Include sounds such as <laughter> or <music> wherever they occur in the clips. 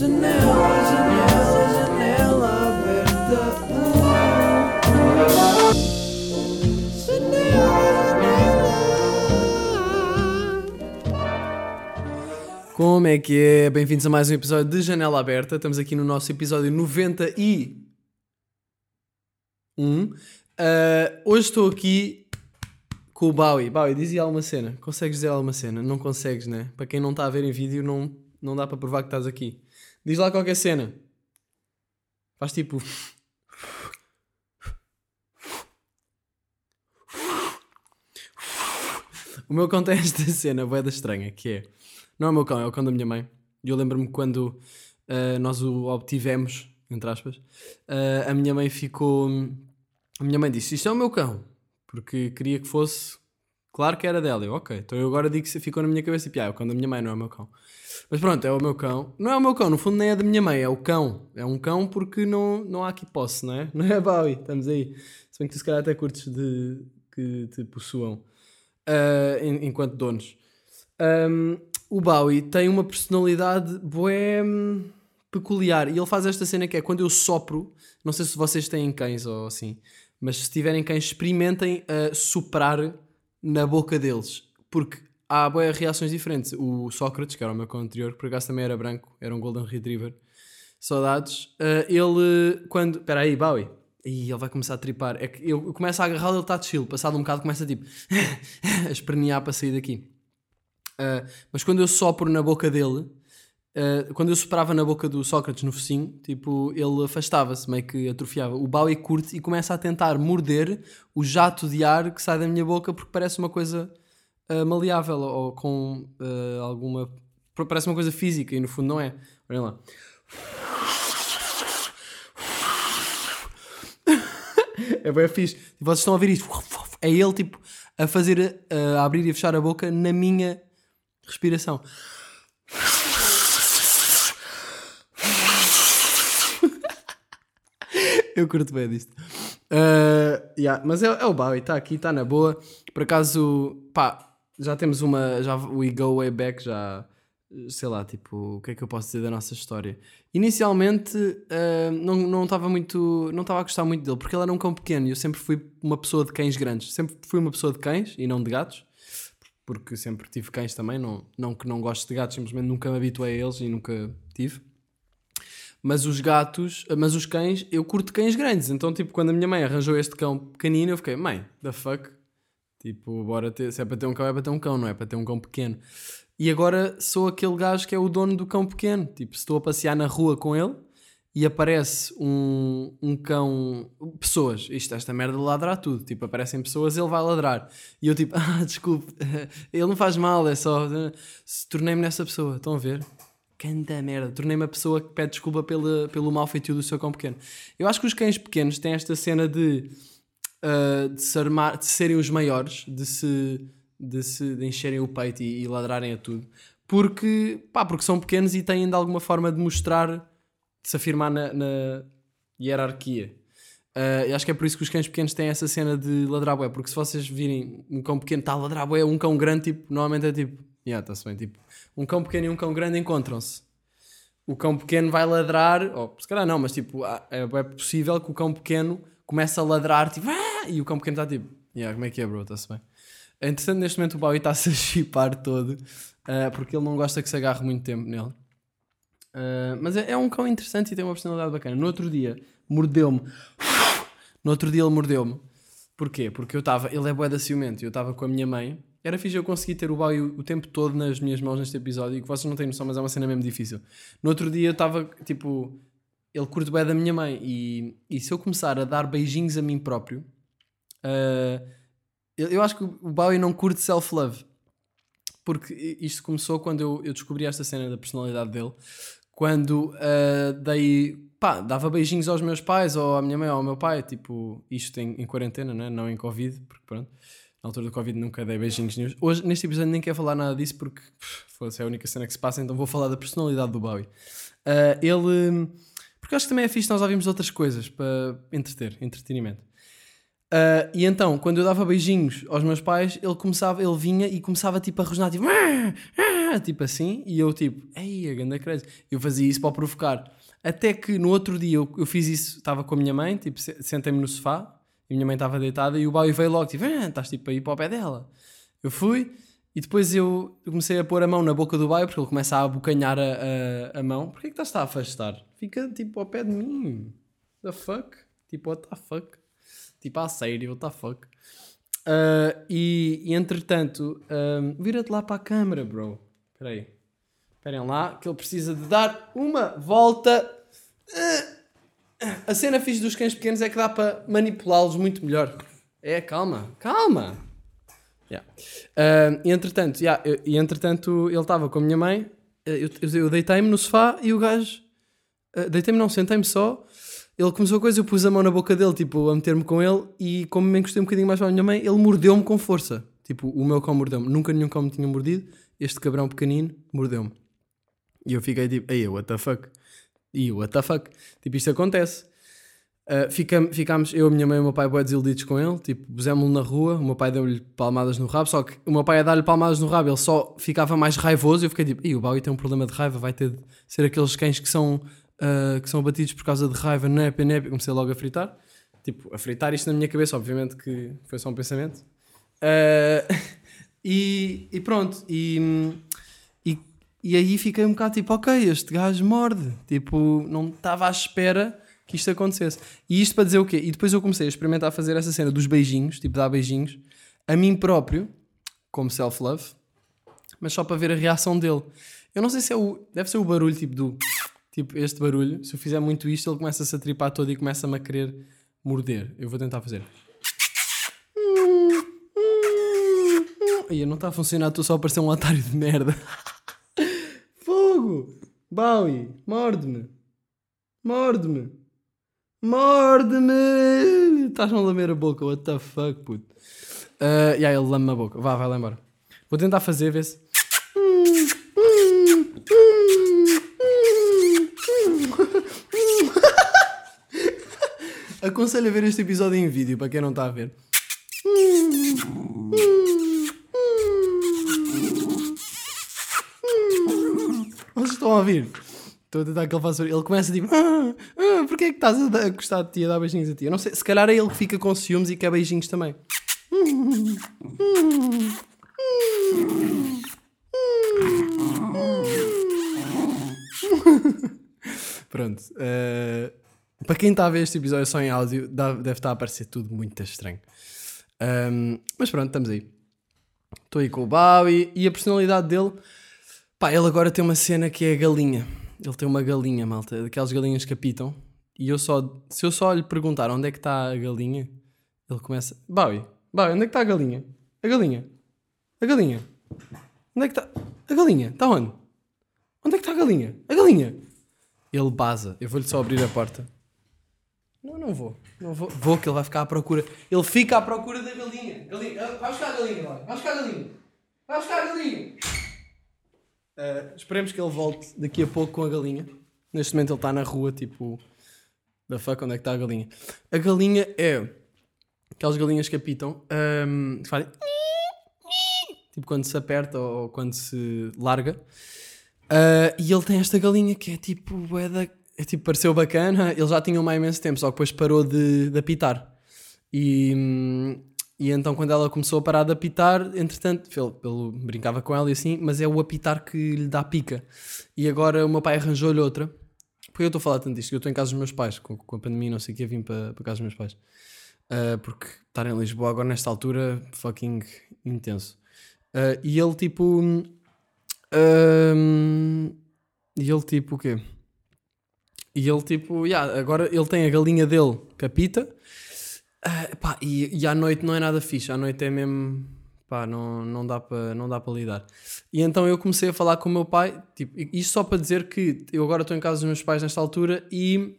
Janela, janela, janela aberta. Como é que é? Bem-vindos a mais um episódio de Janela Aberta. Estamos aqui no nosso episódio 91. Uh, hoje estou aqui com o Bowie. Bowie, dizia alguma cena. Consegues dizer alguma cena? Não consegues, né? Para quem não está a ver em vídeo, não, não dá para provar que estás aqui. Diz lá qualquer cena. Faz tipo. O meu cão tem esta cena, boeda estranha, que é. Não é o meu cão, é o cão da minha mãe. E eu lembro-me quando uh, nós o obtivemos, entre aspas, uh, a minha mãe ficou. A minha mãe disse: Isto é o meu cão. Porque queria que fosse. Claro que era dela. Eu, ok. Então eu agora digo que ficou na minha cabeça tipo, ah, é o cão da minha mãe, não é o meu cão. Mas pronto, é o meu cão. Não é o meu cão, no fundo nem é da minha mãe, é o cão. É um cão porque não, não há aqui posse, não é? <laughs> Não é, Bowie? Estamos aí. Se bem que tu se calhar até curtes de que te possuam uh, enquanto donos. Um, o Bowie tem uma personalidade bué hum, peculiar e ele faz esta cena que é quando eu sopro, não sei se vocês têm cães ou assim, mas se tiverem cães, experimentem uh, soprar na boca deles, porque há boas reações diferentes. O Sócrates, que era o meu anterior, que por acaso também era branco, era um Golden Retriever, saudades. Uh, ele, quando. Espera aí, Bowie. E ele vai começar a tripar. É que eu começo a agarrá-lo, ele está chill. Passado um bocado, começa tipo <laughs> a espernear para sair daqui. Uh, mas quando eu sopro na boca dele, uh, quando eu soprava na boca do Sócrates no focinho, tipo, ele afastava-se, meio que atrofiava. O Bowie curte e começa a tentar morder o jato de ar que sai da minha boca porque parece uma coisa uh, maleável ou com uh, alguma. Parece uma coisa física e no fundo não é. Olhem lá. <laughs> é bem fixe. E vocês estão a ver isto. É ele tipo a fazer, a abrir e a fechar a boca na minha respiração. <laughs> Eu curto bem disto. Uh, yeah, mas é, é o Bowie, está aqui, está na boa. Por acaso, pá, já temos uma. Já, we go way back, já. Sei lá, tipo, o que é que eu posso dizer da nossa história? Inicialmente, uh, não estava muito. Não estava a gostar muito dele, porque ele era um cão pequeno e eu sempre fui uma pessoa de cães grandes. Sempre fui uma pessoa de cães e não de gatos, porque sempre tive cães também. Não, não que não gosto de gatos, simplesmente nunca me habituei a eles e nunca tive. Mas os gatos, mas os cães, eu curto cães grandes. Então, tipo, quando a minha mãe arranjou este cão pequenino, eu fiquei, mãe, the fuck? Tipo, bora ter, se é para ter um cão, é para ter um cão, não é para ter um cão pequeno. E agora sou aquele gajo que é o dono do cão pequeno. Tipo, estou a passear na rua com ele e aparece um, um cão. Pessoas, isto, esta merda ladra tudo. Tipo, aparecem pessoas, ele vai ladrar. E eu, tipo, <laughs> ah, desculpe, <laughs> ele não faz mal, é só. Tornei-me nessa pessoa, estão a ver? Canta merda, tornei-me a pessoa que pede desculpa pela, pelo mau feitio do seu cão pequeno. Eu acho que os cães pequenos têm esta cena de uh, de, se armar, de serem os maiores, de se, de se de encherem o peito e, e, ladrarem a tudo, porque, pá, porque são pequenos e têm de alguma forma de mostrar, de se afirmar na, na hierarquia. Uh, acho que é por isso que os cães pequenos têm essa cena de ladrar bué, porque se vocês virem um cão pequeno está a ladrar bué, um cão grande, tipo, normalmente é tipo, yeah, está-se bem, tipo, um cão pequeno e um cão grande encontram-se. O cão pequeno vai ladrar, ou se calhar não, mas tipo, é possível que o cão pequeno comece a ladrar, tipo, ah! e o cão pequeno está tipo, yeah, como é que é, bro? Está-se bem. Entretanto, neste momento o Bowie está-se a chipar todo, uh, porque ele não gosta que se agarre muito tempo nele. Uh, mas é, é, um cão interessante e tem uma personalidade bacana. No outro dia, mordeu-me. No outro dia ele mordeu-me. Porquê? Porque eu estava, ele é boeda ciumento, eu estava com a minha mãe. Era fixe eu conseguir ter o Bowie o, o tempo todo nas minhas mãos neste episódio, e que vocês não têm noção, mas é uma cena mesmo difícil. No outro dia eu estava, tipo, ele curte bem da minha mãe, e, e se eu começar a dar beijinhos a mim próprio, Uh, eu acho que o Bowie não curte self-love. Porque isto começou quando eu, eu, descobri esta cena da personalidade dele. Quando uh, dei, pá, dava beijinhos aos meus pais, ou à minha mãe, ou ao meu pai. Tipo, isto em, em quarentena, não, é? não em Covid, porque pronto. Na altura do Covid nunca dei beijinhos nenhum. Hoje, neste episódio, nem quero falar nada disso porque fosse é a única cena que se passa, então vou falar da personalidade do Bowie. Uh, ele. Porque acho que também é fixe nós ouvirmos outras coisas para entreter, entretenimento. Uh, e então, quando eu dava beijinhos aos meus pais, ele começava, ele vinha e começava tipo a rosnar, tipo, ah, ah, tipo assim, e eu tipo, ei, a ganda crazy. Eu fazia isso para provocar. Até que no outro dia eu, eu fiz isso, estava com a minha mãe, tipo, sentei-me no sofá, e a minha mãe estava deitada, e o Bowie veio logo, tipo, estás tipo aí para o pé dela. Eu fui, e depois eu comecei a pôr a mão na boca do Bowie, porque ele começa a abocanhar a, a, a mão. Porquê que estás a afastar? Fica tipo ao pé de mim. The fuck? Tipo, what the fuck? Tipo, a sério, what the fuck? Uh, e, e, entretanto, um, vira-te lá para a câmera, bro. Espera aí. Esperem lá, que ele precisa de dar uma volta. A cena fixe dos cães pequenos é que dá para manipulá-los muito melhor. É, calma, calma. Yeah. Uh, e entretanto, yeah, eu, e entretanto ele estava com a minha mãe, eu, eu, eu deitei-me no sofá e o gajo. Uh, deitei-me, não, sentei-me só ele começou a coisa, eu pus a mão na boca dele, tipo, a meter-me com ele, e como me encostei um bocadinho mais para a minha mãe, ele mordeu-me com força. Tipo, o meu cão mordeu-me. Nunca nenhum cão me tinha mordido, este cabrão pequenino mordeu-me. E eu fiquei tipo, ei, what the fuck? E what the fuck? Tipo, isto acontece. Uh, fica, ficámos, eu, a minha mãe e o meu pai, bué desiludidos com ele. Tipo, pusemos-lo na rua, o meu pai deu-lhe palmadas no rabo. Só que o meu pai a dar-lhe palmadas no rabo, ele só ficava mais raivoso. E eu fiquei tipo, e o Bowie tem um problema de raiva, vai ter de ser aqueles cães que são uh, que são abatidos por causa de raiva, nep, nep, comecei logo a fritar. Tipo, a fritar isto na minha cabeça, obviamente que foi só um pensamento. Uh, <laughs> e, e, pronto, e, e, e, aí fiquei um bocado tipo, ok, este gajo morde. Tipo, não estava à espera que isto acontecesse. E isto para dizer o quê? E depois eu comecei a experimentar fazer essa cena dos beijinhos, tipo, dar beijinhos, a mim próprio, como self-love, mas só para ver a reação dele. Eu não sei se é o. Deve ser o barulho tipo do. Tipo, este barulho, se eu fizer muito isto, ele começa-se a tripar todo e começa-me a querer morder. Eu vou tentar fazer. Aí não está a funcionar, estou só a parecer um otário de merda. <laughs> Fogo! Bowie, morde-me! Morde-me! Morde-me! Estás-me a lamer a boca, what the fuck, puto. Uh, e aí ele lame-me a boca. Vá, vai lá embora. Vou tentar fazer, ver se. Aconselho a ver este episódio em vídeo, para quem não está a ver. Vocês estão a ouvir? Estou a tentar que ele faça. Ele começa tipo. Ah, ah, Porquê é que estás a, gostar de ti, a dar beijinhos a ti? Eu não sei, se calhar é ele que fica com ciúmes e quer beijinhos também. Pronto. Uh, para quem está a ver este episódio só em áudio, deve estar a parecer tudo muito estranho. Um, mas pronto, estamos aí. Estou aí com o Bowie e a personalidade dele. Pá, ele agora tem uma cena que é a galinha. Ele tem uma galinha, malta, daquelas galinhas que apitam. E eu só, se eu só lhe perguntar onde é que está a galinha, ele começa: Bowie, Bowie, onde é que está a galinha? A galinha, a galinha, onde é que está? A galinha, está onde? Onde é que está a galinha? A galinha! Ele baza, eu vou-lhe só abrir a porta. Não, não vou. Não vou. Vou que ele vai ficar à procura. Ele fica à procura da galinha. galinha. Ah, vai buscar a galinha, vai. Vai buscar a galinha. Vai buscar a galinha. Uh, esperemos que ele volte daqui a pouco com a galinha. Neste momento ele está na rua, tipo. Da fuck, onde é que está a galinha? A galinha é. Aquelas galinhas que apitam. Um, que fazem. Tipo quando se aperta ou quando se larga. Uh, e ele tem esta galinha que é tipo. É da é, tipo, pareceu bacana, ele já tinha uma imenso tempo, só que depois parou de, de apitar. E, e então quando ela começou a parar de apitar, entretanto, ele, brincava com ela e assim, mas é o apitar que lhe dá pica. E agora o meu pai arranjou-lhe outra. Porque eu estou a falar tanto disto, eu estou em casa dos meus pais, com, com a pandemia, não sei o que, vim para, para casa dos meus pais. Uh, porque estar em Lisboa agora nesta altura, fucking intenso. Uh, e ele tipo. Uh, e ele tipo o quê? E ele, tipo, yeah, agora ele tem a galinha dele, capita. Uh, pá, e, e à noite não é nada fixe. À noite é mesmo. Pá, não, não dá para lidar. E então eu comecei a falar com o meu pai. Tipo, isto só para dizer que eu agora estou em casa dos meus pais nesta altura e.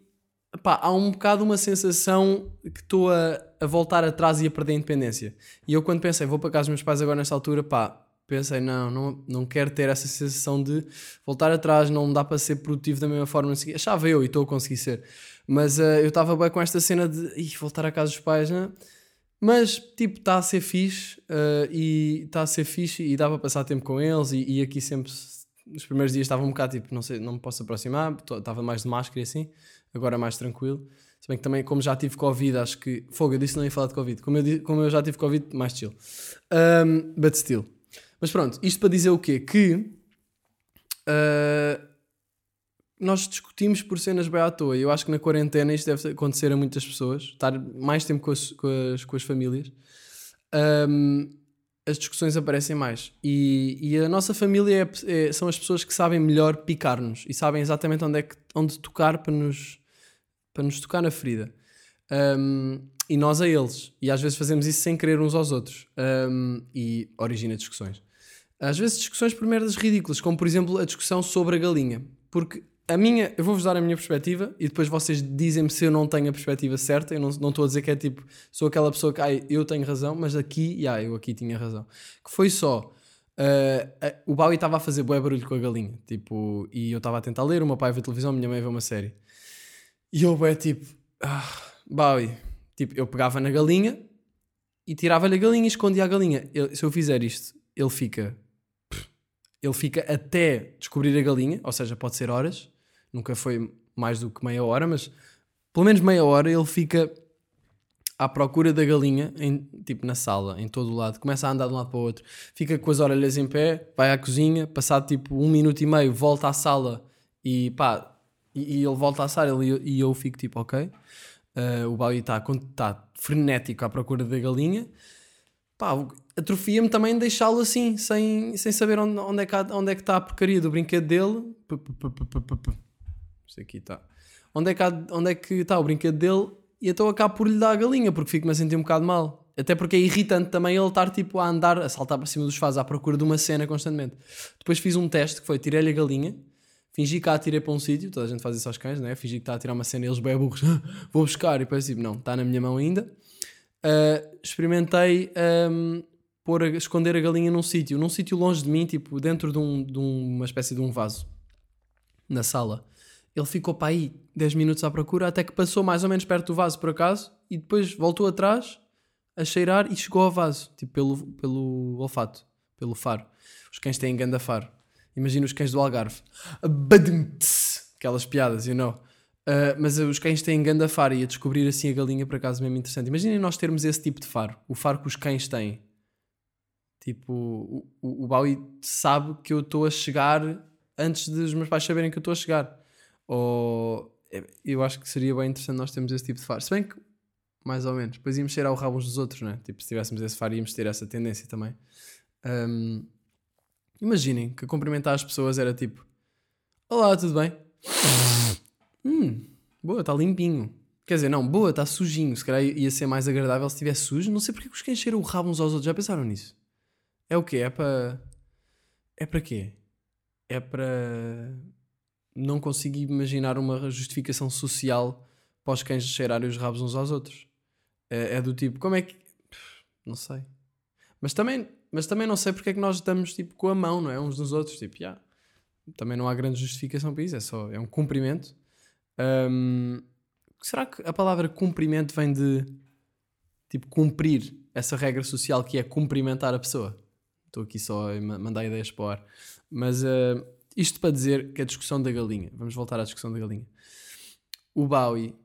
Pá, há um bocado uma sensação que estou a, a voltar atrás e a perder a independência. E eu, quando pensei, vou para casa dos meus pais agora nesta altura, pá, pensei, não, não, não quero ter essa sensação de voltar atrás, não dá para ser produtivo da mesma forma. Achava eu e estou a conseguir ser. Mas uh, eu estava bem com esta cena de voltar à casa dos pais, né? Mas, tipo, está a ser fixe uh, e está a ser fixe e dá para passar tempo com eles. E, e aqui sempre, nos primeiros dias, estava um bocado tipo, não sei, não me posso aproximar, estava mais de máscara e assim, agora mais tranquilo. Se bem que também, como já tive Covid, acho que. Fogo, eu disse não ia falar de Covid. Como eu, como eu já tive Covid, mais chill. Um, but still. Mas pronto, isto para dizer o quê? Que. Uh, nós discutimos por cenas bem à toa. Eu acho que na quarentena isto deve acontecer a muitas pessoas, estar mais tempo com as, com as, com as famílias. Um, as discussões aparecem mais. E, e a nossa família é, é, são as pessoas que sabem melhor picar-nos e sabem exatamente onde, é que, onde tocar para nos, para nos tocar na ferida. Um, e nós a eles. E às vezes fazemos isso sem querer uns aos outros. Um, e origina discussões. Às vezes discussões por merdas ridículas, como por exemplo a discussão sobre a galinha. Porque a minha, eu vou-vos dar a minha perspectiva e depois vocês dizem-me se eu não tenho a perspectiva certa. Eu não, estou a dizer que é tipo, sou aquela pessoa que, ai, eu tenho razão, mas aqui, yeah, eu aqui tinha razão. Que foi só, uh, uh, o Bowie estava a fazer bué barulho com a galinha, tipo, e eu estava a tentar ler, o meu pai vê televisão, a minha mãe vê uma série. E eu, bué, tipo, ah, Bowie, tipo, eu pegava na galinha e tirava-lhe a galinha e escondia a galinha. Eu, se eu fizer isto, ele fica ele fica até descobrir a galinha, ou seja, pode ser horas, nunca foi mais do que meia hora, mas pelo menos meia hora ele fica à procura da galinha, em, tipo na sala, em todo o lado, começa a andar de um lado para o outro, fica com as orelhas em pé, vai à cozinha, passado tipo um minuto e meio, volta à sala e pá, e, e ele volta à sala ele, e eu fico tipo, ok, uh, o Bowie está tá frenético à procura da galinha, pá, atrofia-me também deixá-lo assim, sem, sem saber onde, onde, é que, é está a porcaria do brinquedo dele. Isto aqui está. Onde é, que onde é que está o brinquedo dele? E então acabo por lhe dar a galinha, porque fico-me a sentir um bocado mal. Até porque é irritante também ele estar tipo a andar, a saltar para cima dos fazes à procura de uma cena constantemente. Depois fiz um teste que foi tirei-lhe a galinha, fingi que a atirei para um sítio, toda a gente faz isso aos cães, né? Fingi que está a tirar uma cena e eles bem burros, vou buscar, e depois tipo, não, está na minha mão ainda. Uh, experimentei um, pôr a, esconder a galinha num sítio, num sítio longe de mim, tipo dentro de, um, de uma espécie de um vaso, na sala. Ele ficou para aí 10 minutos à procura, até que passou mais ou menos perto do vaso por acaso, e depois voltou atrás a cheirar e chegou ao vaso, tipo pelo, pelo olfato, pelo faro. Os cães têm ganda faro. Imagina os cães do Algarve. Aquelas piadas, you know. Uh, mas os cães têm ganda faro e a descobrir assim a galinha por acaso mesmo interessante. Imaginem nós termos esse tipo de faro, o faro que os cães têm. Tipo, o, o, o sabe que eu estou a chegar antes dos meus pais saberem que eu estou a chegar. Ou é, eu acho que seria bem interessante nós termos esse tipo de faro. Se bem que, mais ou menos, depois íamos cheirar o rabo uns dos outros, né? Tipo, se tivéssemos esse faro, íamos ter essa tendência também. Um, imaginem que cumprimentar as pessoas era tipo: Olá, tudo bem? <laughs> hum, boa, está limpinho. Quer dizer, não, boa, está sujinho. Se calhar ia ser mais agradável se estivesse sujo. Não sei porque os cães cheiram o rabo uns aos outros. Já pensaram nisso? É o quê? É para. É para quê? É para. Não consigo imaginar uma justificação social para os cães cheirarem os rabos uns aos outros. É, é do tipo, como é que. Não sei. Mas também, mas também não sei porque é que nós estamos tipo com a mão, não é? Uns nos outros. Tipo, yeah. também não há grande justificação para isso. É só. É um cumprimento. Um, será que a palavra cumprimento vem de. Tipo, cumprir essa regra social que é cumprimentar a pessoa? Estou aqui só a mandar ideias para o ar. Mas uh, isto para dizer que a discussão da galinha, vamos voltar à discussão da galinha. O Bowie,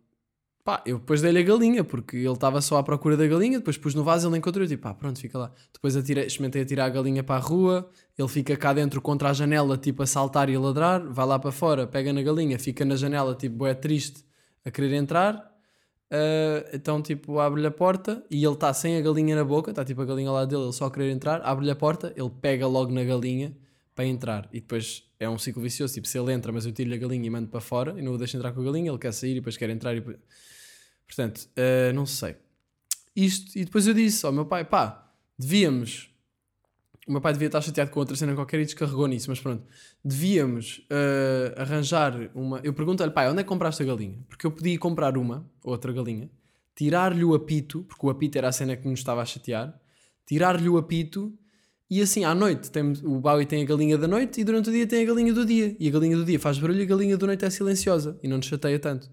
pá, eu depois dei-lhe a galinha, porque ele estava só à procura da galinha, depois pus no vaso, ele encontrou, tipo, pá, pronto, fica lá. Depois atirei, a tirar a galinha para a rua, ele fica cá dentro contra a janela, tipo, a saltar e a ladrar, vai lá para fora, pega na galinha, fica na janela, tipo, é triste, a querer entrar, Uh, então, tipo, abre-lhe a porta e ele está sem a galinha na boca, está tipo a galinha ao lado dele, ele só querer entrar, abre-lhe a porta, ele pega logo na galinha para entrar. E depois é um ciclo vicioso, tipo, se ele entra, mas eu tiro-lhe a galinha e mando para fora e não o deixo entrar com a galinha, ele quer sair e depois quer entrar. E... Portanto, uh, não sei. Isto, e depois eu disse ao meu pai, pá, devíamos o meu pai devia estar chateado com outra cena qualquer e descarregou nisso, mas pronto. Devíamos uh, arranjar uma. Eu pergunto-lhe, pai, onde é que compraste a galinha? Porque eu podia comprar uma, outra galinha, tirar-lhe o apito, porque o apito era a cena que nos estava a chatear, tirar-lhe o apito e assim à noite tem, o Bowie tem a galinha da noite e durante o dia tem a galinha do dia. E a galinha do dia faz barulho e a galinha da noite é silenciosa e não nos chateia tanto.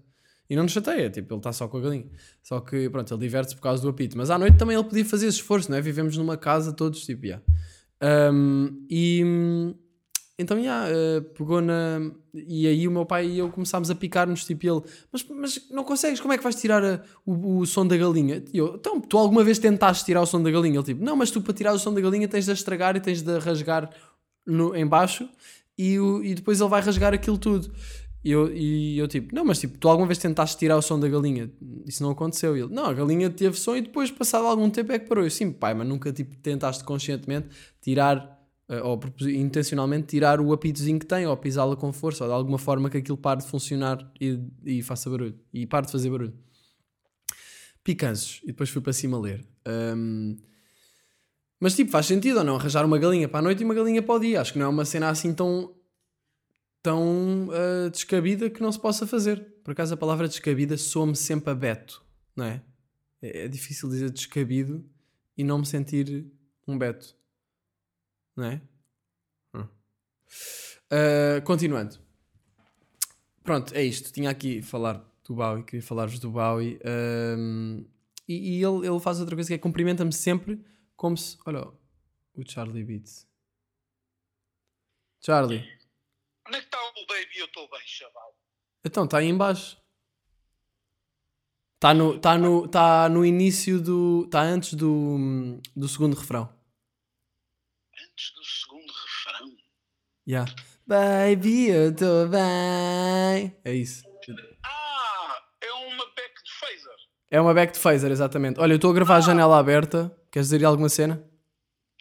E não nos chateia, tipo, ele está só com a galinha. Só que, pronto, ele diverte-se por causa do apito. Mas à noite também ele podia fazer esse esforço, não é? Vivemos numa casa todos, tipo, yeah. Um, e então, yeah, uh, pegou na. E aí o meu pai e eu começámos a picar-nos, tipo, ele, mas, mas não consegues, como é que vais tirar a, o, o som da galinha? E eu, então, tu alguma vez tentaste tirar o som da galinha? Ele, tipo, não, mas tu para tirar o som da galinha tens de a estragar e tens de a rasgar no, em baixo e, o, e depois ele vai rasgar aquilo tudo. E eu, e eu, tipo, não, mas tipo, tu alguma vez tentaste tirar o som da galinha? Isso não aconteceu. E ele, não, a galinha teve som e depois, passado algum tempo, é que parou. Eu, sim, pai, mas nunca tipo, tentaste conscientemente tirar ou intencionalmente tirar o apitozinho que tem, ou pisá-la com força, ou de alguma forma que aquilo pare de funcionar e, e faça barulho. E pare de fazer barulho. Picanços. E depois fui para cima ler. Um, mas tipo, faz sentido ou não? Arranjar uma galinha para a noite e uma galinha para o dia. Acho que não é uma cena assim tão, tão uh, descabida que não se possa fazer. Por acaso a palavra descabida soa-me sempre a Beto, não é? é? É difícil dizer descabido e não me sentir um Beto não é? Hum. Uh, continuando. Pronto, é isto. Tinha aqui falar do Bowie, queria falar-vos do Bowie. Um, e, e ele, ele faz outra coisa que é cumprimenta-me sempre como se. Olha, o Charlie Beats. Charlie. Onde é que está o baby? Eu estou bem, chaval. Então, está aí embaixo. Está no, tá no, tá no início do. Está antes do, do segundo refrão antes do segundo refrão. Yeah. Baby, eu estou bem. É isso. Ah, é uma back de phaser. É uma back de phaser, exatamente. Olha, eu estou a gravar ah. a janela aberta. Queres dizer alguma cena?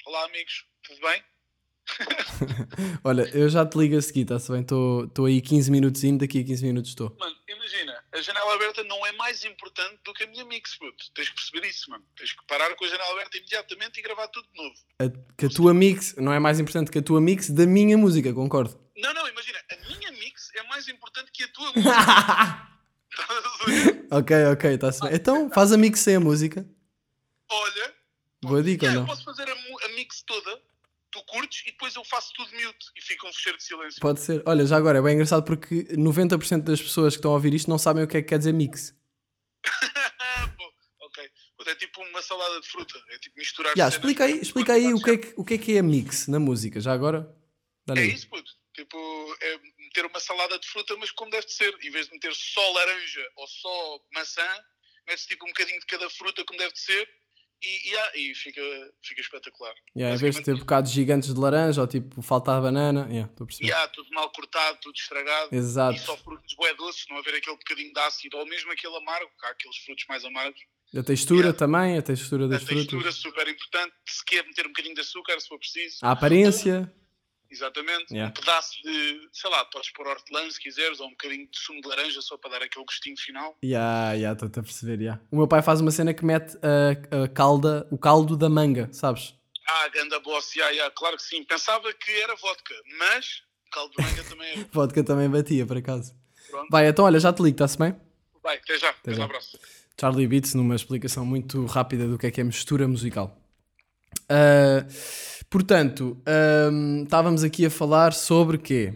Olá, amigos. Tudo bem? <laughs> Olha, eu já te ligo a seguir, está-se bem? Estou aí 15 minutos indo, daqui a 15 minutos estou. Mano, imagina, a janela aberta não é mais importante do que a minha mix, puto. Tens que perceber isso, mano. Tens que parar com a janela aberta imediatamente e gravar tudo de novo. A, que a tua mix não é mais importante que a tua mix da minha música, concordo. Não, não, imagina, a minha mix é mais importante que a tua <laughs> música. ok, ok, está-se bem. Então faz a mix sem a música. Olha, boa dica, yeah, não? posso fazer a, a mix toda tu curtes e depois eu faço tudo mute e fica um fecheiro de silêncio. Pode ser. Olha, já agora é bem engraçado porque 90% das pessoas que estão a ouvir isto não sabem o que é que quer dizer mix. <laughs> ok. É tipo uma salada de fruta. É tipo misturar. Yeah, explica aí, explica aí o, que é que, o que é que é mix na música, já agora. Dá é isso, puto. Tipo, é meter uma salada de fruta, mas como deve de ser. Em vez de meter só laranja ou só maçã, metes tipo um bocadinho de cada fruta, como deve de ser e, yeah, e fica, fica espetacular. Yeah, em vez de ter bocados gigantes de laranja ou tipo faltar banana, yeah, estou a perceber. Yeah, tudo mal cortado, tudo estragado. Exato. E só frutos bué doces, não haver aquele bocadinho de ácido ou mesmo aquele amargo, há aqueles frutos mais amargos. A textura yeah. também, a textura das frutas. A textura super importante, se quer meter um bocadinho de açúcar, se for preciso. A aparência. Exatamente. Yeah. Um pedaço de, sei lá, podes pôr hortelã se quiseres, ou um bocadinho de sumo de laranja só para dar aquele gostinho final. Ya, yeah, yeah, estou-te a perceber, yeah. O meu pai faz uma cena que mete a, a calda, o caldo da manga, sabes? Ah, ganda boss, yeah, yeah, claro que sim. Pensava que era vodka, mas caldo de manga <laughs> também é. vodka também batia, por acaso. Pronto. Vai, então olha, já te ligo, está-se bem? Vai, até já, até, até já. um abraço. Charlie Beats numa explicação muito rápida do que é que é mistura musical. Uh, Portanto, um, estávamos aqui a falar sobre quê?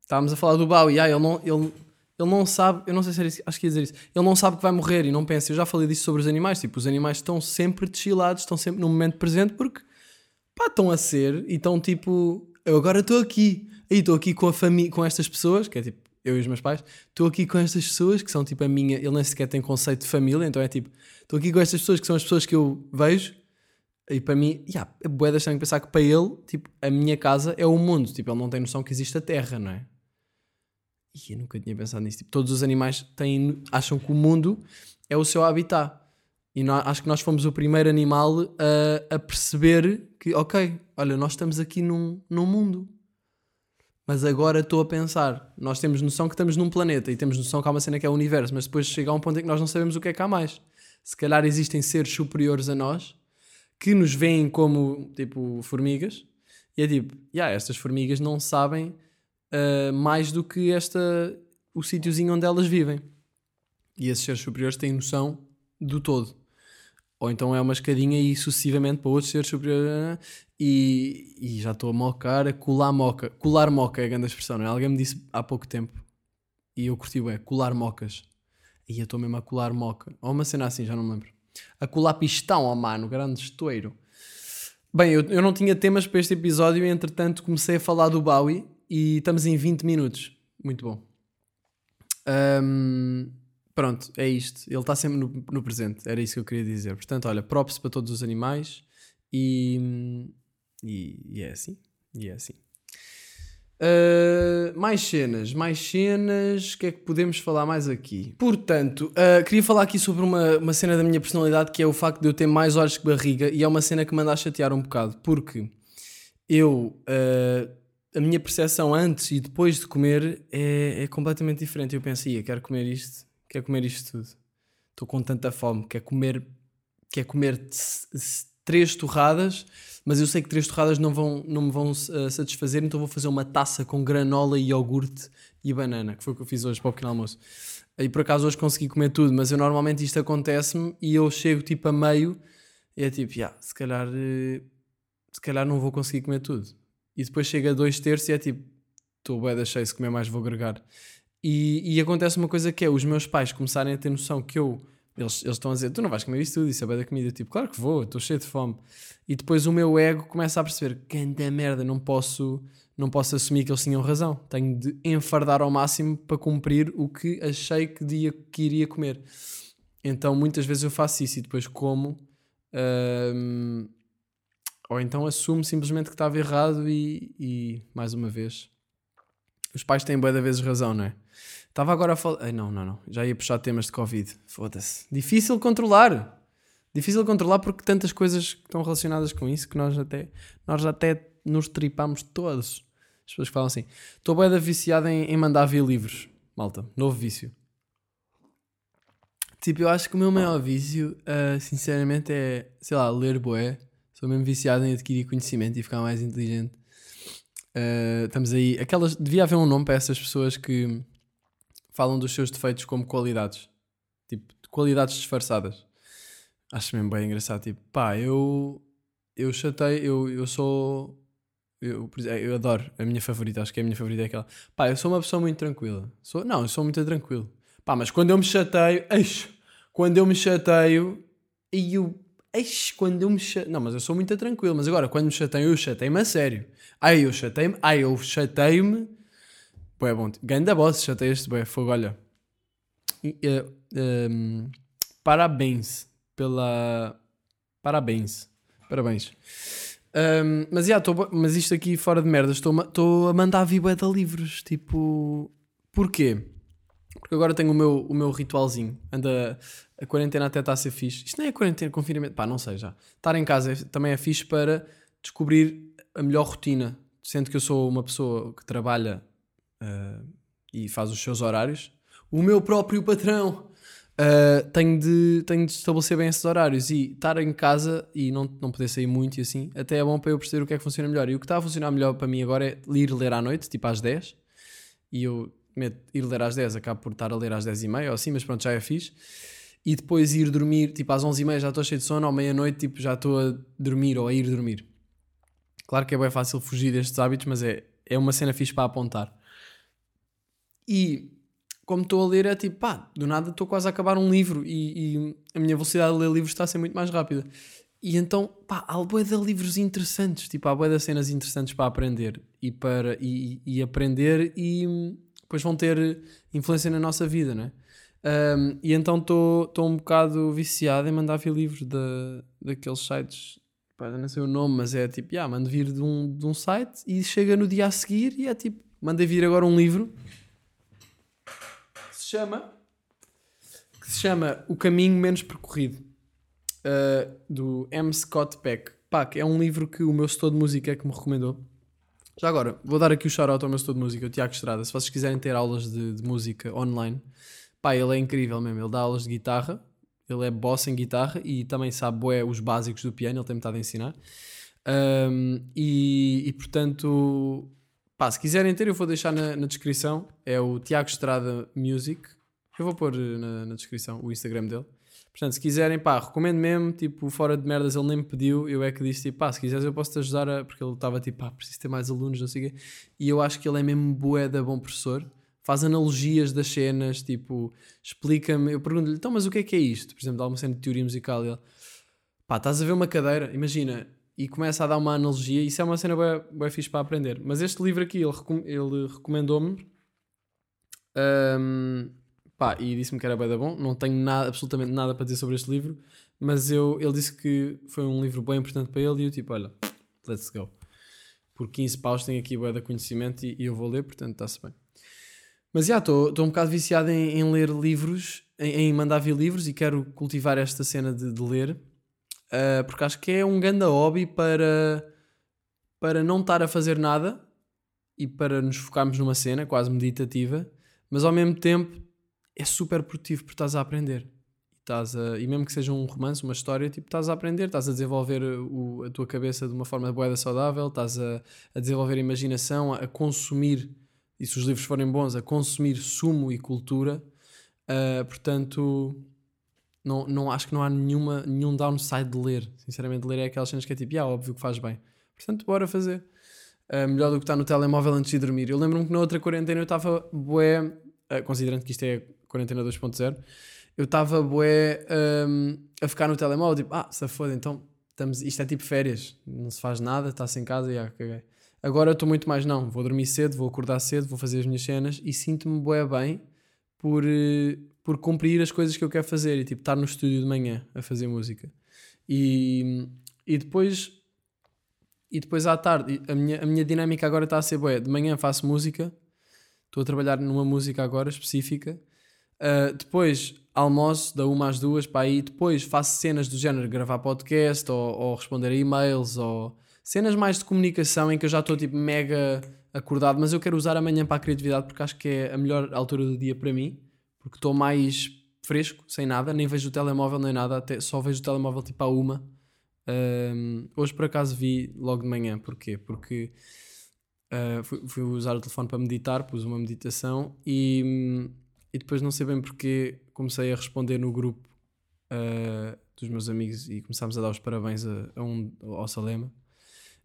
Estávamos a falar do Bowie. Ah, ele não, ele, ele não sabe, eu não sei se era isso, acho que ia dizer isso. Ele não sabe que vai morrer e não pensa. Eu já falei disso sobre os animais. Tipo, os animais estão sempre deschilados, estão sempre no momento presente porque pá, estão a ser e estão tipo, eu agora estou aqui. Aí estou aqui com a família, com estas pessoas, que é tipo eu e os meus pais, estou aqui com estas pessoas que são tipo a minha. Ele nem sequer tem conceito de família, então é tipo, estou aqui com estas pessoas que são as pessoas que eu vejo e para mim, yeah, é de estranho pensar que para ele, tipo, a minha casa é o mundo. Tipo, ele não tem noção que existe a Terra, não é? E eu nunca tinha pensado nisso. Tipo, todos os animais têm, acham que o mundo é o seu habitat. E nós, acho que nós fomos o primeiro animal a, a perceber que, ok, olha, nós estamos aqui num, num mundo. Mas agora estou a pensar, nós temos noção que estamos num planeta e temos noção que há uma cena que é o universo, mas depois chega a um ponto em que nós não sabemos o que é que há mais. Se calhar existem seres superiores a nós que nos veem como tipo formigas e é tipo, yeah, estas formigas não sabem uh, mais do que esta o sítiozinho onde elas vivem. E esses seres superiores têm noção do todo. Ou então é uma escadinha e sucessivamente para outros seres superiores. E, e já estou a mocar, a colar moca. Colar moca é a grande expressão, não é? Alguém me disse há pouco tempo. E eu curti, é colar mocas. E eu estou mesmo a colar moca. Ou uma cena assim, já não me lembro. A colar pistão, mano, grande estouro. Bem, eu, eu não tinha temas para este episódio entretanto comecei a falar do Bowie e estamos em 20 minutos. Muito bom. Ahm, pronto, é isto. Ele está sempre no, no presente. Era isso que eu queria dizer. Portanto, olha, props para todos os animais e, e, e é assim. E é assim. Uh, mais cenas, mais cenas. O que é que podemos falar mais aqui? Portanto, uh, queria falar aqui sobre uma, uma cena da minha personalidade que é o facto de eu ter mais olhos que barriga e é uma cena que me anda a chatear um bocado porque eu. Uh, a minha percepção antes e depois de comer é, é completamente diferente. Eu penso, ia, quero comer isto, quero comer isto tudo. Estou com tanta fome, quero comer, quero comer três torradas mas eu sei que três torradas não, vão, não me vão uh, satisfazer, então vou fazer uma taça com granola e iogurte e banana, que foi o que eu fiz hoje para o pequeno almoço. E por acaso hoje consegui comer tudo, mas eu normalmente isto acontece-me e eu chego tipo a meio e é tipo, yeah, se calhar uh, se calhar não vou conseguir comer tudo. E depois chega a dois terços e é tipo, estou bem cheio, se comer mais vou agregar. E, e acontece uma coisa que é os meus pais começarem a ter noção que eu eles, eles estão a dizer: Tu não vais comer isto tudo, isso é bem da comida. tipo, claro que vou, estou cheio de fome. E depois o meu ego começa a perceber: Ganda merda, não posso, não posso assumir que eles tinham razão. Tenho de enfardar ao máximo para cumprir o que achei que, dia, que iria comer. Então muitas vezes eu faço isso e depois como. Hum, ou então assumo simplesmente que estava errado e, e mais uma vez, os pais têm boa vezes razão, não é? Estava agora a falar. Não, não, não. Já ia puxar temas de Covid. Foda-se. Difícil controlar. Difícil controlar porque tantas coisas estão relacionadas com isso que nós até, nós até nos tripamos todos. As pessoas falam assim: estou bem da viciada em, em mandar vir livros. Malta, novo vício. Tipo, eu acho que o meu maior vício, uh, sinceramente, é, sei lá, ler boé. Sou mesmo viciado em adquirir conhecimento e ficar mais inteligente. Uh, estamos aí. Aquelas, devia haver um nome para essas pessoas que falam dos seus defeitos como qualidades. Tipo, qualidades disfarçadas. Acho mesmo bem engraçado. Tipo, pá, eu. Eu chatei, eu, eu sou. Eu, eu adoro a minha favorita, acho que é a minha favorita é aquela. Pá, eu sou uma pessoa muito tranquila. Sou, não, eu sou muito tranquilo. Pá, mas quando eu me chateio. Eixe, quando eu me chateio. E eu. Eixe, quando eu me chateio. Não, mas eu sou muito tranquilo. Mas agora, quando me chateio, eu chateio-me a sério. Ai, eu chateio-me. Ai, eu chateio-me Bué bom. Ganda boss, já tem este bué. Fogo, olha. Uh, um, parabéns pela... Parabéns. Parabéns. Um, mas, yeah, tô, mas isto aqui fora de merda, estou a mandar vir bué de livros. Tipo... Porquê? Porque agora tenho o meu, o meu ritualzinho. Anda... A quarentena até está a ser fixe. Isto não é quarentena, confinamento. Pá, não sei já. Estar em casa é, também é fixe para descobrir a melhor rotina. Sendo que eu sou uma pessoa que trabalha uh, e faz os seus horários, o meu próprio patrão uh, tenho, de, tenho de estabelecer bem esses horários e estar em casa e não, não poder sair muito e assim, até é bom para eu perceber o que é que funciona melhor. E o que está a funcionar melhor para mim agora é ir ler à noite, tipo às 10, e eu meto, ir ler às 10, acabo por estar a ler às 10 e meia ou assim, mas pronto, já é fixe. E depois ir dormir, tipo às 11 e meia já estou cheio de sono, à meia-noite tipo, já estou a dormir ou a ir dormir. Claro que é bem fácil fugir destes hábitos, mas é, é uma cena fixe para apontar. E como estou a ler, é tipo, pá, do nada estou quase a acabar um livro e, e, a minha velocidade de ler livros está a ser muito mais rápida. E então, pá, há bué de livros interessantes, tipo, há bué de cenas interessantes para aprender e, para, e, e aprender e depois vão ter influência na nossa vida, né? Um, e então estou um bocado viciado em mandar vir livros da, daqueles sites, pá, não sei o nome, mas é tipo, yeah, mando vir de um, de um site e chega no dia a seguir e é tipo, mandei vir agora um livro se chama que se chama O Caminho Menos Percorrido uh, do M. Scott Peck. Pá, é um livro que o meu setor de música é que me recomendou. Já agora, vou dar aqui o shout-out ao meu setor de música, o Tiago Estrada. Se vocês quiserem ter aulas de, de, música online, pá, ele é incrível mesmo. Ele dá aulas de guitarra, ele é boss em guitarra e também sabe bué, os básicos do piano, ele tem metade a ensinar. Um, e, e, portanto, Pá, se quiserem ter, eu vou deixar na, na descrição. É o Tiago Estrada Music. Eu vou pôr eh, na, na, descrição o Instagram dele. Portanto, se quiserem, pá, recomendo mesmo. Tipo, fora de merdas, ele nem me pediu. Eu é que disse, tipo, pá, se quiseres, eu posso te ajudar. A... Porque ele estava tipo, pá, preciso ter mais alunos, não sei o quê. E eu acho que ele é mesmo bué da bom professor. faz analogias das cenas, tipo, explica-me. Eu pergunto-lhe, então, mas o que é que é isto? Por exemplo, dá uma cena de teoria musical e ele, pá, estás a ver uma cadeira, imagina, e começa a dar uma analogia, isso é uma cena bem, bem fixe para aprender. Mas este livro aqui, ele, recom ele recomendou-me, um, pá, e disse-me que era bem da bom, não tenho nada, absolutamente nada para dizer sobre este livro, mas eu, ele disse que foi um livro bem importante para ele e eu tipo, olha, let's go. Por 15 paus tenho aqui bué de conhecimento e, e, eu vou ler, portanto está-se bem. Mas já, estou um bocado viciado em, em ler livros, em, em, mandar vir livros e quero cultivar esta cena de, de ler, uh, porque acho que é um grande hobby para, para não estar a fazer nada e para nos focarmos numa cena quase meditativa, mas ao mesmo tempo é super produtivo porque estás a aprender estás a, e mesmo que seja um romance, uma história, tipo, estás a aprender, estás a desenvolver o, a tua cabeça de uma forma boeda saudável, estás a, a desenvolver a imaginação, a, a, consumir, e se os livros forem bons, a consumir sumo e cultura. Uh, portanto, não, não acho que não há nenhuma, nenhum downside de ler. Sinceramente, ler é aquelas cenas que é tipo, ah, óbvio que faz bem. Portanto, bora fazer. Uh, melhor do que estar no telemóvel antes de dormir. Eu lembro-me que na outra quarentena eu estava bué, uh, considerando que isto é quarentena 2.0, eu estava bué um, a ficar no telemóvel, tipo, ah, se foda, então estamos, isto é tipo férias, não se faz nada, está-se em casa e ah, caguei. Agora estou muito mais não, vou dormir cedo, vou acordar cedo, vou fazer as minhas cenas e sinto-me bué bem por, por cumprir as coisas que eu quero fazer e tipo estar no estúdio de manhã a fazer música. E, e depois e depois à tarde, a minha, a minha dinâmica agora está a ser bué, de manhã faço música, estou a trabalhar numa música agora específica, uh, depois almoço da uma às duas para aí, depois faço cenas do género gravar podcast ou, ou responder a e-mails ou cenas mais de comunicação em que eu já estou tipo mega acordado, mas eu quero usar amanhã para a criatividade porque acho que é a melhor altura do dia para mim, porque estou mais fresco, sem nada, nem vejo o telemóvel nem nada, até só vejo o telemóvel tipo à uma. Um, hoje por acaso vi logo de manhã, porquê? Porque uh, fui, fui, usar o telefone para meditar, pus uma meditação e, e depois não sei bem porque comecei a responder no grupo uh, dos meus amigos e começámos a dar os parabéns a, a um, ao Salema.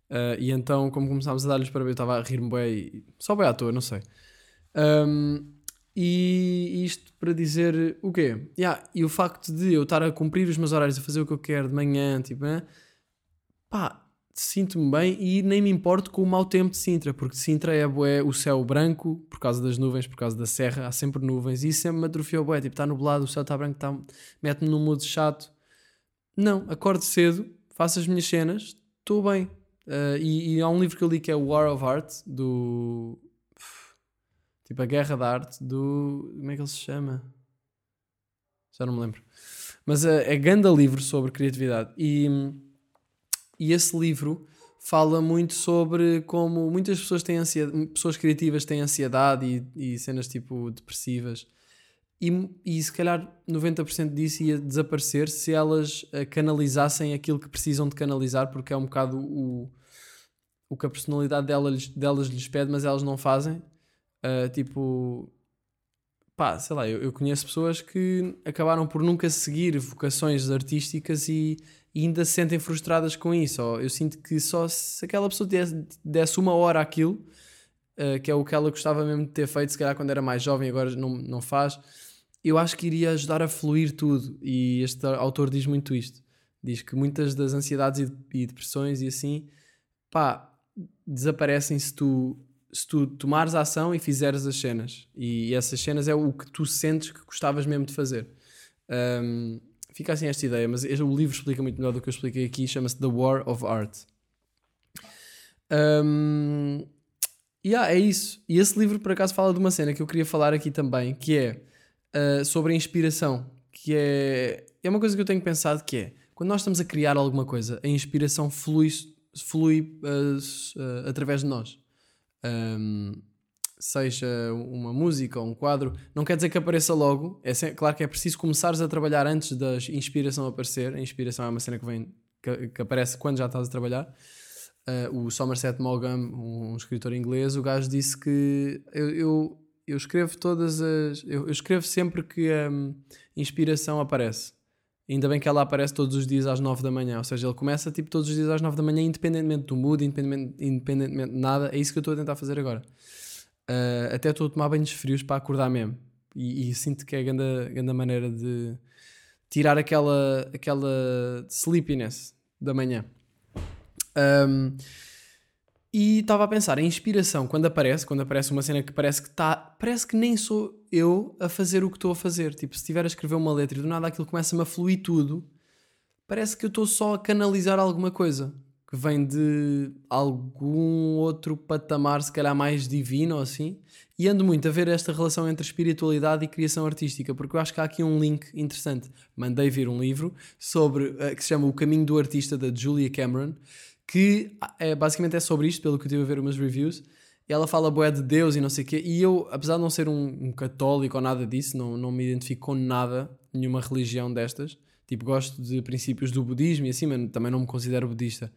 Uh, e então, como começámos a dar-lhes parabéns, eu estava a rir-me bem, só bem à toa, não sei. Um, e isto para dizer o quê? Yeah, e o facto de eu estar a cumprir os meus horários, a fazer o que eu quero de manhã, tipo, né? pá, sinto-me bem e nem me importo com o mau tempo de Sintra, porque Sintra é o céu branco, por causa das nuvens, por causa da serra, há sempre nuvens, e isso sempre me atrofiou bué, tipo, está nublado, o céu está branco, tá, mete-me num mood chato. Não, acordo cedo, faço as minhas cenas, estou bem. Uh, e, e, há um livro que eu li que é War of Art, do... Tipo, a Guerra da Arte, do... como é que ele se chama? Já não me lembro. Mas uh, é grande livro sobre criatividade, e e esse livro fala muito sobre como muitas pessoas têm ansiedade, pessoas criativas têm ansiedade e, e cenas tipo depressivas. E, e se calhar 90% disso ia desaparecer se elas uh, canalizassem aquilo que precisam de canalizar, porque é um bocado o, o que a personalidade delas, delas lhes pede, mas elas não fazem. Uh, tipo, pá, sei lá, eu, eu, conheço pessoas que acabaram por nunca seguir vocações artísticas e e ainda se sentem frustradas com isso. Ou eu sinto que só se aquela pessoa desse, desse uma hora aquilo, uh, que é o que ela gostava mesmo de ter feito, se calhar quando era mais jovem, agora não, não faz, eu acho que iria ajudar a fluir tudo. E este autor diz muito isto. Diz que muitas das ansiedades e, depressões e assim, pá, desaparecem se tu, se tu tomares a ação e fizeres as cenas. E essas cenas é o que tu sentes que gostavas mesmo de fazer. Um, fica assim esta ideia, mas o livro explica muito melhor do que eu expliquei aqui, chama-se The War of Art. Um, yeah, é isso. E esse livro, por acaso, fala de uma cena que eu queria falar aqui também, que é uh, sobre a inspiração, que é, é uma coisa que eu tenho pensado que é, quando nós estamos a criar alguma coisa, a inspiração flui, flui uh, uh, através de nós. Um, seja uma música ou um quadro, não quer dizer que apareça logo. É claro que é preciso começares a trabalhar antes da inspiração aparecer. A inspiração é uma cena que vem que, que aparece quando já estás a trabalhar. Uh, o Somerset Maugham, um, escritor inglês, o gajo disse que eu, eu, eu escrevo todas as. Eu, eu, escrevo sempre que a um, inspiração aparece. Ainda bem que ela aparece todos os dias às 9 da manhã. Ou seja, ele começa tipo todos os dias às 9 da manhã, independentemente do mood, independentemente, independentemente de nada. É isso que eu estou a tentar fazer agora. Uh, até estou a tomar banhos frios para acordar mesmo. E, e sinto que é a grande, grande maneira de tirar aquela, aquela sleepiness da manhã. Um, e estava a pensar, a inspiração, quando aparece, quando aparece uma cena que parece que está, parece que nem sou eu a fazer o que estou a fazer. Tipo, se estiver a escrever uma letra e do nada aquilo começa-me a fluir tudo, parece que eu estou só a canalizar alguma coisa que vem de algum outro patamar, se calhar mais divino ou assim. E ando muito a ver esta relação entre espiritualidade e criação artística, porque eu acho que há aqui um link interessante. Mandei vir um livro sobre, uh, que se chama O Caminho do Artista, da Julia Cameron, que é, basicamente é sobre isto, pelo que eu tive a ver umas reviews. E ela fala boé de Deus e não sei o quê. E eu, apesar de não ser um, um, católico ou nada disso, não, não me identifico com nada, nenhuma religião destas. Tipo, gosto de princípios do budismo e assim, mas também não me considero budista.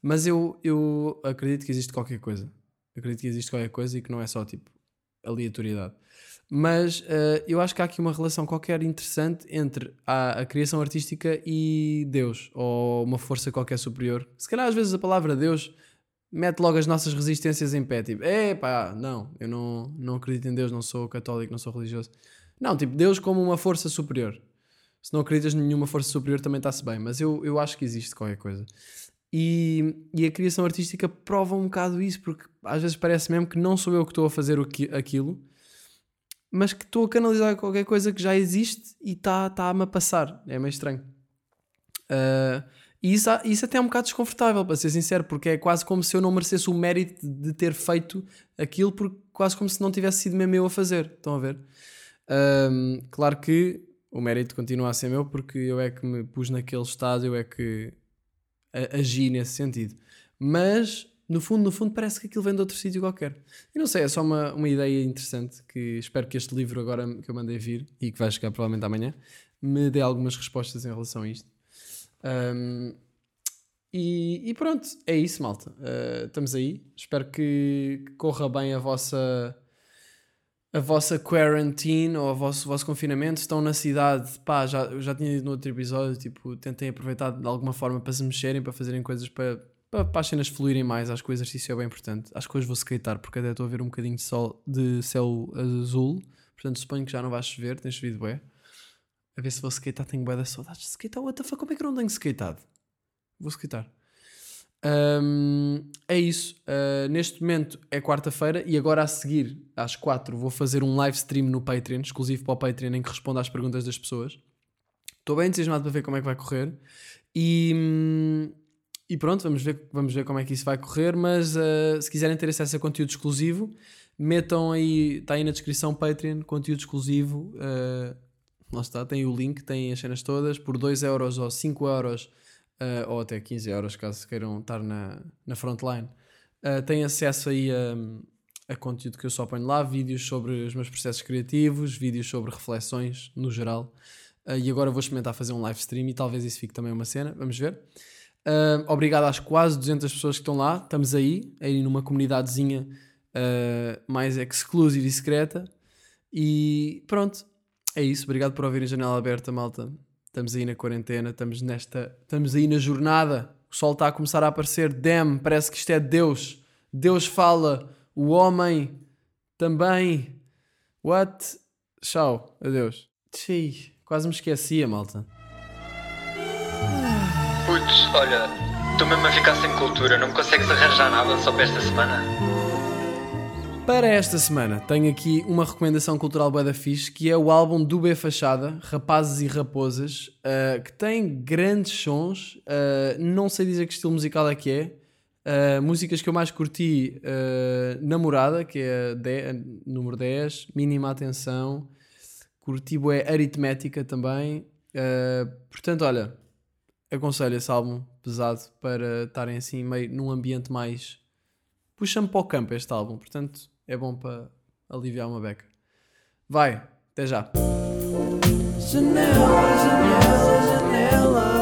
Mas eu, eu acredito que existe qualquer coisa. Acredito que existe qualquer coisa e que não é só tipo aleatoriedade. Mas uh, eu acho que há aqui uma relação qualquer interessante entre a, a, criação artística e Deus, ou uma força qualquer superior. Se calhar às vezes a palavra Deus mete logo as nossas resistências em pé. Tipo, é pá, não, eu não, não acredito em Deus, não sou católico, não sou religioso. Não, tipo, Deus como uma força superior se não acreditas em nenhuma força superior também está-se bem, mas eu, eu acho que existe qualquer coisa. E, e a criação artística prova um bocado isso, porque às vezes parece mesmo que não sou eu que estou a fazer o que, aquilo, mas que estou a canalizar qualquer coisa que já existe e está-me tá a passar. É meio estranho. Uh, e isso, isso até é um bocado desconfortável, para ser sincero, porque é quase como se eu não merecesse o mérito de ter feito aquilo, porque quase como se não tivesse sido mesmo eu a fazer. Estão a ver? Uh, claro que o mérito continua a ser meu porque eu é que me pus naquele estado, eu é que agi nesse sentido. Mas, no fundo, no fundo, parece que aquilo vem de outro sítio qualquer. E não sei, é só uma, uma ideia interessante que espero que este livro agora que eu mandei vir e que vai chegar provavelmente amanhã me dê algumas respostas em relação a isto. Um, e, e, pronto, é isso, malta. Uh, estamos aí. Espero que corra bem a vossa a vossa quarantine ou o vosso, vosso confinamento, estão na cidade, pá, já, já tinha dito no outro episódio, tipo, tentem aproveitar de alguma forma para se mexerem, para fazerem coisas para, para, para as cenas fluírem mais, acho que o exercício é bem importante. Acho que hoje vou skatear, porque até estou a ver um bocadinho de sol, de céu azul, portanto suponho que já não vai chover, tem chovido bem. A ver se vou skatear, tenho bué de saudades de skatear, what the fuck, como é que eu não tenho skateado? Vou skatear. Um, é isso. Uh, neste momento é quarta-feira e agora a seguir, às quatro, vou fazer um live stream no Patreon, exclusivo para o Patreon, em que respondo às perguntas das pessoas. Estou bem entusiasmado para ver como é que vai correr. E, e pronto, vamos ver, vamos ver como é que isso vai correr. Mas uh, se quiserem ter acesso a conteúdo exclusivo, metam aí, está aí na descrição Patreon, conteúdo exclusivo. Uh, lá está, tem o link, tem as cenas todas, por 2 euros ou 5 euros uh, ou até 15 euros, caso queiram estar na, na frontline, uh, têm acesso aí a, a conteúdo que eu só ponho lá, vídeos sobre os meus processos criativos, vídeos sobre reflexões no geral. Uh, e agora vou experimentar fazer um live stream e talvez isso fique também uma cena, vamos ver. Uh, obrigado às quase 200 pessoas que estão lá, estamos aí, aí numa comunidadezinha uh, mais exclusiva e secreta. E pronto, é isso. Obrigado por ouvirem Janela Aberta, malta. Estamos aí na quarentena, estamos nesta. Estamos aí na jornada. O sol está a começar a aparecer. Damn, parece que isto é Deus. Deus fala. O homem também. What? Tchau. Adeus. Xiii, quase me esquecia, malta. Olha, estou mesmo a ficar sem cultura. Não me consegues arranjar nada só para esta semana? Para esta semana tenho aqui uma recomendação cultural bué da fixe, que é o álbum do B Fachada, Rapazes e Raposas, uh, que tem grandes sons, uh, não sei dizer que estilo musical é que é, uh, músicas que eu mais curti, Namorada, que é de, número 10, Mínima Atenção, curti bué Aritmética também, portanto olha, aconselho esse álbum pesado para estarem assim meio num ambiente mais puxa-me para o campo este álbum, portanto é bom para aliviar uma beca. Vai, até já. Janela, janela, janela.